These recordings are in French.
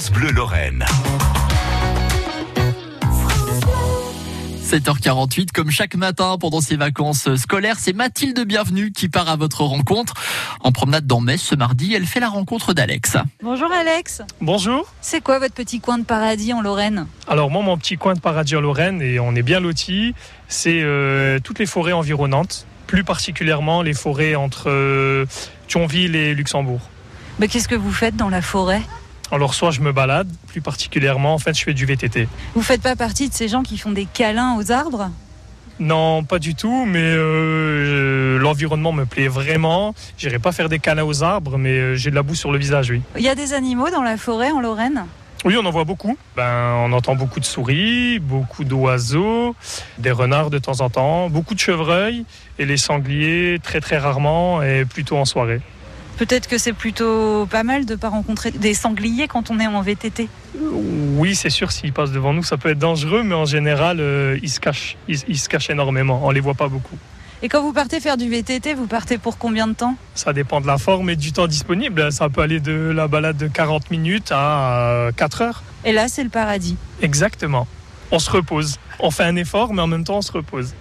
France Bleu Lorraine. 7h48, comme chaque matin pendant ces vacances scolaires, c'est Mathilde Bienvenue qui part à votre rencontre. En promenade dans Metz ce mardi, elle fait la rencontre d'Alex. Bonjour Alex. Bonjour. C'est quoi votre petit coin de paradis en Lorraine? Alors moi, mon petit coin de paradis en Lorraine, et on est bien lotis, c'est euh, toutes les forêts environnantes, plus particulièrement les forêts entre euh, Thionville et Luxembourg. Mais qu'est-ce que vous faites dans la forêt? Alors soit je me balade, plus particulièrement, en fait, je fais du VTT. Vous faites pas partie de ces gens qui font des câlins aux arbres? Non, pas du tout, mais euh, l'environnement me plaît vraiment. J'irai pas faire des câlins aux arbres, mais euh, j'ai de la boue sur le visage, oui. Il y a des animaux dans la forêt en Lorraine? Oui, on en voit beaucoup. Ben, on entend beaucoup de souris, beaucoup d'oiseaux, des renards de temps en temps, beaucoup de chevreuils et les sangliers très très rarement et plutôt en soirée. Peut-être que c'est plutôt pas mal de pas rencontrer des sangliers quand on est en VTT. Oui, c'est sûr, s'ils passent devant nous, ça peut être dangereux, mais en général, euh, ils se cachent. Ils, ils se cachent énormément. On les voit pas beaucoup. Et quand vous partez faire du VTT, vous partez pour combien de temps? Ça dépend de la forme et du temps disponible. Ça peut aller de la balade de 40 minutes à euh, 4 heures. Et là, c'est le paradis. Exactement. On se repose. On fait un effort, mais en même temps, on se repose.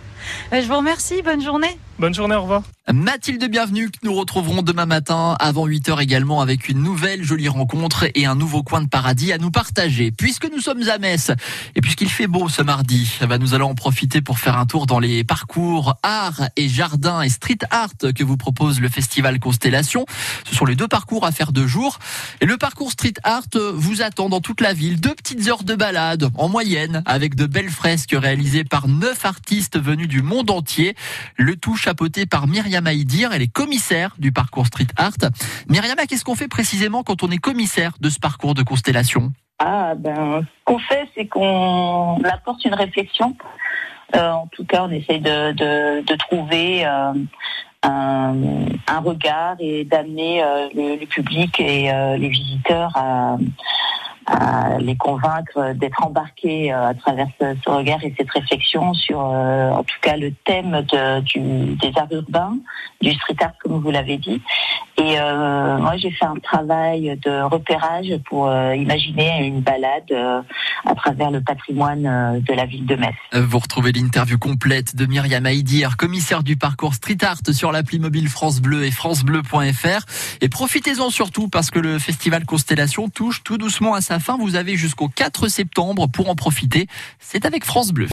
Euh, Je vous remercie, bonne journée. Bonne journée, au revoir. Mathilde Bienvenue nous retrouverons demain matin avant 8h également avec une nouvelle jolie rencontre et un nouveau coin de paradis à nous partager. Puisque nous sommes à Metz et puisqu'il fait beau ce mardi, eh ben, nous allons en profiter pour faire un tour dans les parcours art et jardin et street art que vous propose le festival Constellation. Ce sont les deux parcours à faire deux jours. Et le parcours street art vous attend dans toute la ville. Deux petites heures de balade en moyenne avec de belles fresques réalisées par neuf artistes venus du monde entier. Le tout par Myriam Haïdir, elle est commissaire du parcours street art. Myriam, qu'est-ce qu'on fait précisément quand on est commissaire de ce parcours de constellation? Ah ben, ce qu'on fait, c'est qu'on apporte une réflexion. Euh, en tout cas, on essaye de, de, trouver euh, un, regard et d'amener euh, le, public et les visiteurs à les convaincre d'être embarqués euh, à travers ce, regard et cette réflexion sur, euh, en tout cas, le thème de, du, des arts urbains, du street art, comme vous l'avez dit. Et euh, moi, j'ai fait un travail de repérage pour imaginer une balade à travers le patrimoine de la ville de Metz. Vous retrouvez l'interview complète de Myriam Haïdir, commissaire du parcours street art sur l'appli mobile France Bleu et francebleu.fr. Et profitez-en surtout parce que le festival Constellation touche tout doucement à sa fin. Vous avez jusqu'au 4 septembre pour en profiter. C'est avec France Bleu.